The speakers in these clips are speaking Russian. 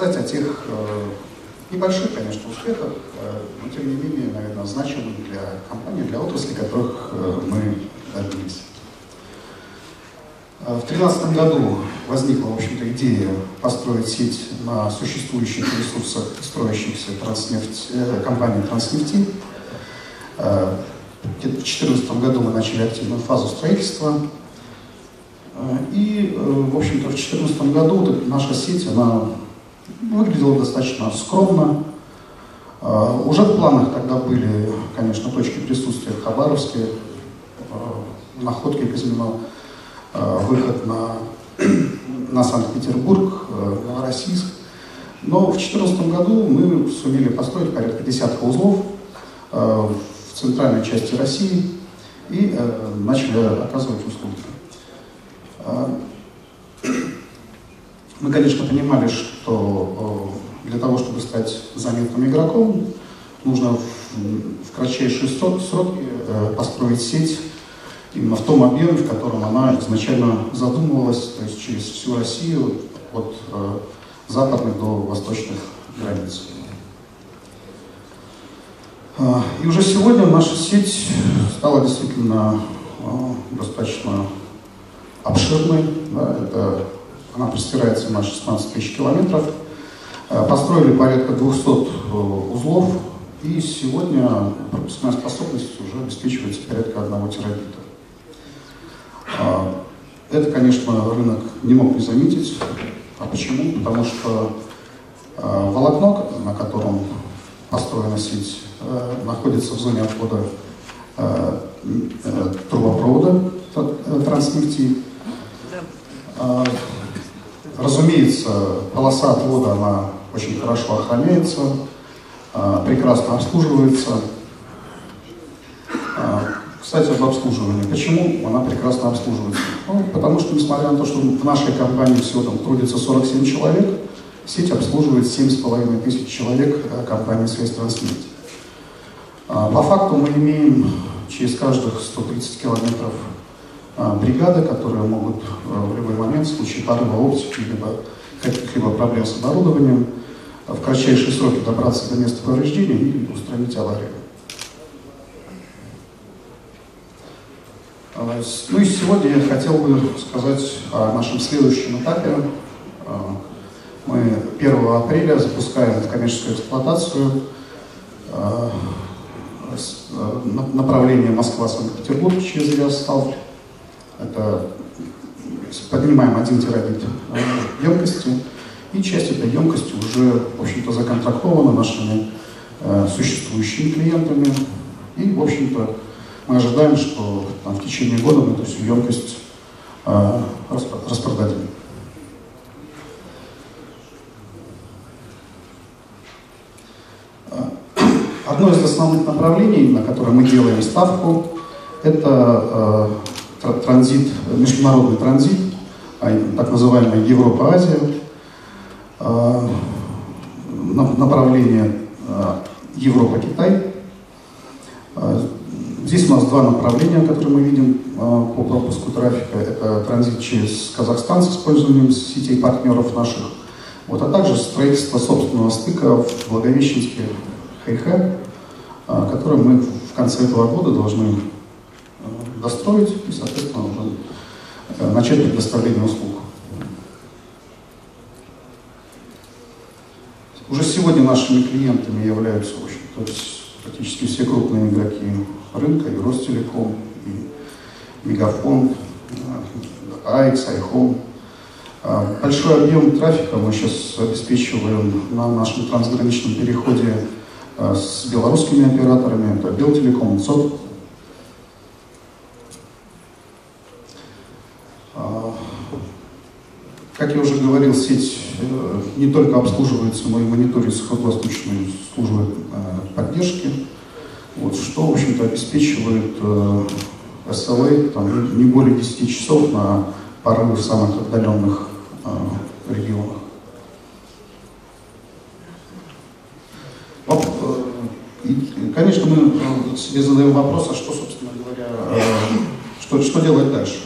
рассказать о тех небольших, конечно, успехах, но тем не менее, наверное, значимых для компании, для отрасли, которых мы добились. В 2013 году возникла, в общем-то, идея построить сеть на существующих ресурсах строящихся транснефть, э, компании «Транснефти». Э, в 2014 году мы начали активную фазу строительства. Э, и, э, в общем-то, в 2014 году наша сеть, она выглядела достаточно скромно. Э, уже в планах тогда были, конечно, точки присутствия в Хабаровске, э, Находке, Казино, Э, выход на, на Санкт-Петербург, Новороссийск. Но в 2014 году мы сумели построить порядка десятка узлов в центральной части России и начали оказывать услуги. Мы, конечно, понимали, что для того, чтобы стать заметным игроком, нужно в кратчайшие сроки построить сеть именно в том объеме, в котором она изначально задумывалась, то есть через всю Россию, от э, западных до восточных границ. Э, и уже сегодня наша сеть стала действительно э, достаточно обширной. Да, это, она простирается на 16 тысяч километров. Э, построили порядка 200 э, узлов, и сегодня пропускная способность уже обеспечивается порядка 1 терабита. А, это, конечно, рынок не мог не заметить. А почему? Потому что волокно, на котором построена сеть, находится в зоне отхода трубопровода транснефти. Разумеется, полоса отвода, она очень хорошо охраняется, прекрасно обслуживается. Кстати, об обслуживании. Почему она прекрасно обслуживается? Ну, потому что, несмотря на то, что в нашей компании всего там трудится 47 человек, сеть обслуживает 7,5 тысяч человек э, компании «Связь-Транснефть». А, по факту мы имеем через каждых 130 километров а, бригады, которые могут э, в любой момент в случае порыва оптики либо каких-либо проблем с оборудованием в кратчайшие сроки добраться до места повреждения и устранить аварию. А, ну и сегодня я хотел бы сказать о нашем следующем этапе. А, мы 1 апреля запускаем в коммерческую эксплуатацию а, направление Москва-Санкт-Петербург через Ярославль. Это поднимаем 1 терабит емкости, и часть этой емкости уже, в общем-то, законтрактована нашими существующими клиентами. И, в общем-то, мы ожидаем, что там, в течение года мы эту всю емкость э, распродадим. Одно из основных направлений, на которое мы делаем ставку, это э, транзит, международный транзит, а так называемая Европа-Азия, э, направление э, Европа-Китай. Здесь у нас два направления, которые мы видим а, по пропуску трафика. Это транзит через Казахстан с использованием сетей партнеров наших, вот, а также строительство собственного стыка в Благовещенске Хайхэ, а, который мы в конце этого года должны а, достроить и, соответственно, уже э, начать предоставление услуг. Уже сегодня нашими клиентами являются, в общем-то, практически все крупные игроки рынка, и Ростелеком, и Мегафон, АИКС, Айхом. А, большой объем трафика мы сейчас обеспечиваем на нашем трансграничном переходе с белорусскими операторами, это Белтелеком, ЦОД. А, как я уже говорил, сеть э, не только обслуживается, но и мониторится круглосуточной службой э, поддержки вот, что, в общем-то, обеспечивает э, SLA там, не более 10 часов на порывы в самых отдаленных э, регионах. Э, конечно, мы э, себе задаем вопрос, а что, собственно говоря, э, что, что делать дальше?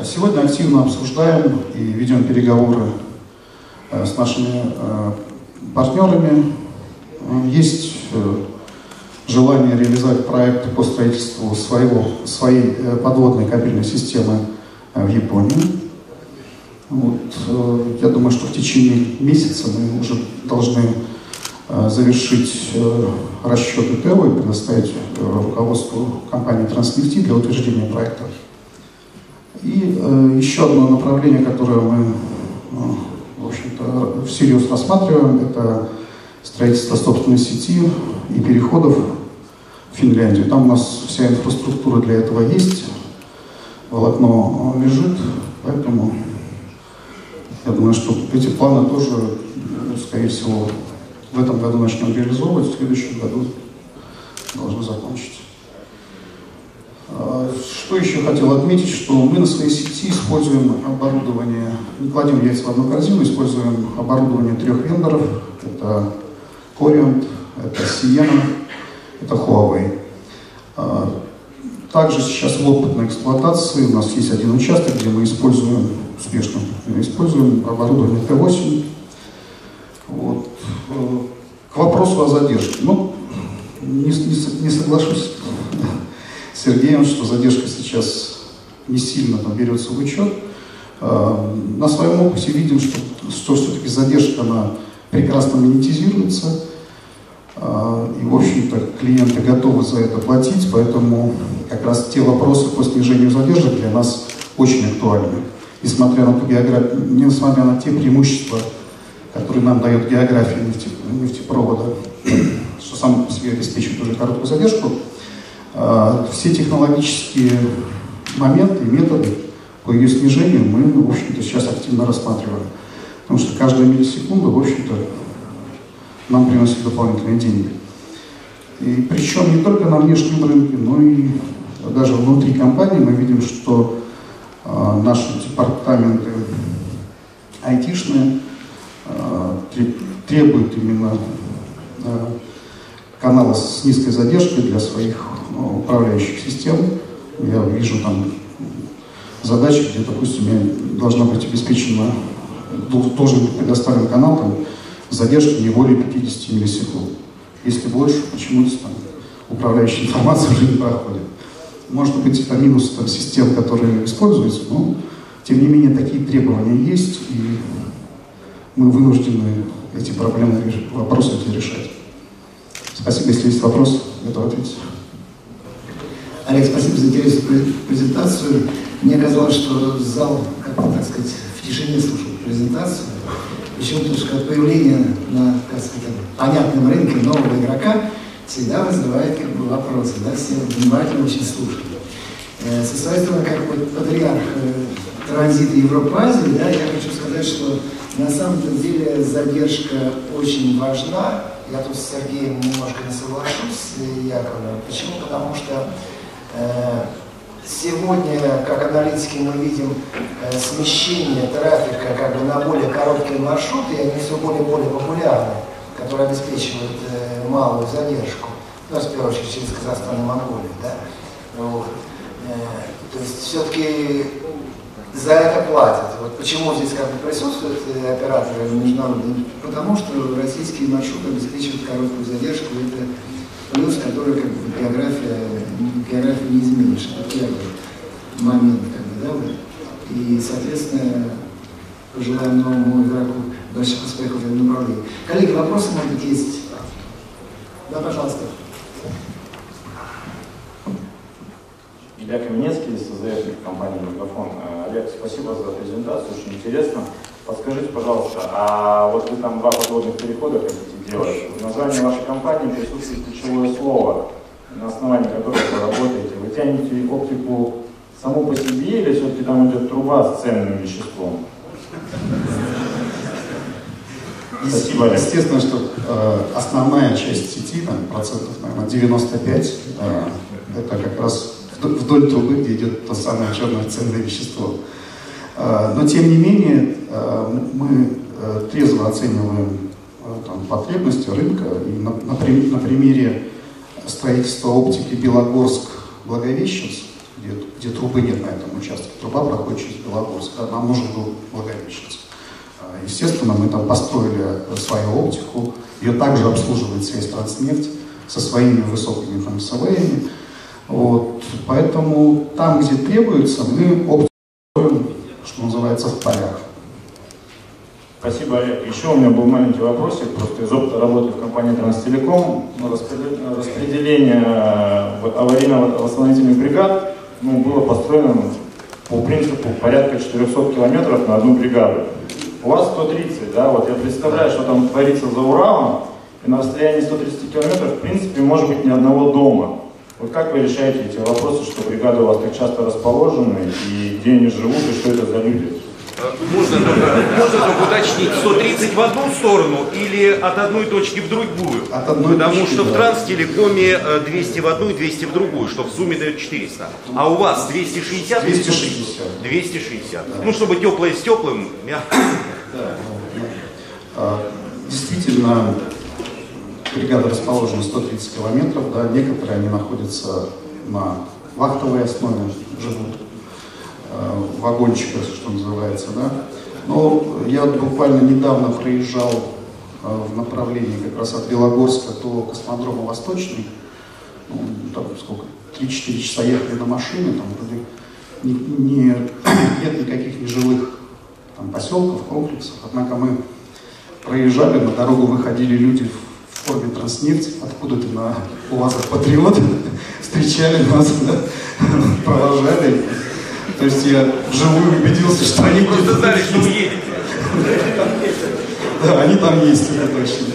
А сегодня активно обсуждаем и ведем переговоры с нашими партнерами. Есть желание реализовать проект по строительству своего, своей подводной кабельной системы в Японии. Вот, я думаю, что в течение месяца мы уже должны завершить расчеты ТЭО и предоставить руководству компании Транснефти для утверждения проекта. И э, еще одно направление, которое мы, э, в общем-то, всерьез рассматриваем, это строительство собственной сети и переходов в Финляндию. Там у нас вся инфраструктура для этого есть, волокно лежит, поэтому я думаю, что эти планы тоже, скорее всего, в этом году начнем реализовывать, в следующем году должны закончить. А, что еще хотел отметить, что мы на своей сети используем оборудование, не кладем яйца в одну корзину, используем оборудование трех вендоров. Это Coriant, это Sienna, это Huawei. А, также сейчас в опытной эксплуатации у нас есть один участок, где мы используем, успешно используем оборудование Т8. Вот. Э, к вопросу о задержке. Ну, не, не, не соглашусь Сергеем, что задержка сейчас не сильно там берется в учет. А, на своем опыте видим, что, что все-таки задержка, она прекрасно монетизируется. А, и, в общем-то, клиенты готовы за это платить, поэтому как раз те вопросы по снижению задержек для нас очень актуальны. Несмотря на, ту географию, несмотря на те преимущества, которые нам дает география нефтепровода, что сам по себе обеспечивает уже короткую задержку, все технологические моменты, методы по ее снижению мы, в общем-то, сейчас активно рассматриваем. Потому что каждая миллисекунда, в общем-то, нам приносит дополнительные деньги. И причем не только на внешнем рынке, но и даже внутри компании мы видим, что э, наши департаменты айтишные э, требуют именно э, канала с низкой задержкой для своих управляющих систем. Я вижу там задачи, где, допустим, должна быть обеспечена, тоже предоставлен канал там, задержки не более 50 миллисекунд. Если больше, почему-то там управляющая информация уже не проходит. Может быть, это минус там, систем, которые используются, но тем не менее такие требования есть, и мы вынуждены эти проблемы, вопросы эти решать. Спасибо, если есть вопрос, готов ответить. Олег, спасибо за интересную презентацию. Мне казалось, что зал, как бы, так сказать, в тишине слушал презентацию. Почему? Потому что появление на, как сказать, понятном рынке нового игрока всегда вызывает как бы, вопросы. Да? Все внимательно очень слушают. Э, со своей стороны, как бы, патриарх э, транзита Европы-Азии, да, я хочу сказать, что на самом деле задержка очень важна. Я тут с Сергеем немножко не соглашусь, Яковлевым. Почему? Потому что Э, сегодня, как аналитики, мы видим э, смещение трафика как бы на более короткие маршруты, и они все более и более популярны, которые обеспечивают э, малую задержку. Ну, в первую очередь, через Казахстан и Монголию. Да? Вот. То есть все-таки за это платят. Вот почему здесь как бы присутствуют операторы международные? Потому что российские маршруты обеспечивают короткую задержку, и это плюс, который как бы география, географию не изменишь. Это момент, как бы, да. И, соответственно, пожелаем новому игроку больших успехов в этом направлении. Коллеги, вопросы, может быть, есть? Да, пожалуйста. Илья Каменецкий, СЗФ компании «Мегафон». Э, Олег, спасибо за презентацию, очень интересно. Подскажите, пожалуйста, а вот вы там два подводных перехода делать? В названии вашей компании присутствует ключевое слово, на основании которого вы работаете. Вы тянете оптику саму по себе или все-таки там идет труба с ценным веществом? Спасибо. Естественно, что э, основная часть сети, там, процентов, наверное, 95, э, это как раз вдоль трубы, где идет то самое черное ценное вещество. А, но тем не менее а, мы э, трезво оцениваем э, там, потребности рынка. И на, на, на примере строительства оптики Белогорск-Благовещенск, где, где трубы нет на этом участке, труба проходит через Белогорск, а нам нужен был Благовещенск. Естественно, мы там построили свою оптику, ее также обслуживает связь Транснефть со своими высокими там. Вот. Поэтому там, где требуется, мы оптику что называется, в полях. Спасибо, Олег. Еще у меня был маленький вопросик, просто из опыта работы в компании Транстелеком. Распределение э, аварийно-восстановительных бригад ну, было построено по принципу порядка 400 километров на одну бригаду. У вас 130, да, вот я представляю, что там творится за Уралом, и на расстоянии 130 километров, в принципе, может быть ни одного дома. Вот как вы решаете эти вопросы, что бригады у вас так часто расположены, и где они живут, и что это за люди? Можно только, можно только уточнить, 130 в одну сторону или от одной точки в другую? От одной Потому точки, что да. в Транстелекоме 200 в одну и 200 в другую, что в сумме дает 400. А у вас 260? 260. 260. Ну, чтобы теплое с теплым, мягко. А, Действительно, бригада расположена 130 километров, да, некоторые они находятся на вахтовой основе, живут э, в вагончиках, что называется, да. Но я буквально недавно проезжал э, в направлении как раз от Белогорска до космодрома Восточный, ну, там сколько, 3-4 часа ехали на машине, там вроде не, не- нет никаких нежилых там, поселков, комплексов, однако мы проезжали, на дорогу выходили люди в, форме транснефть, откуда-то на УАЗах Патриот, встречали нас, провожали. То есть я вживую убедился, что они Просто знали, что вы едете. Да, они там есть, это точно.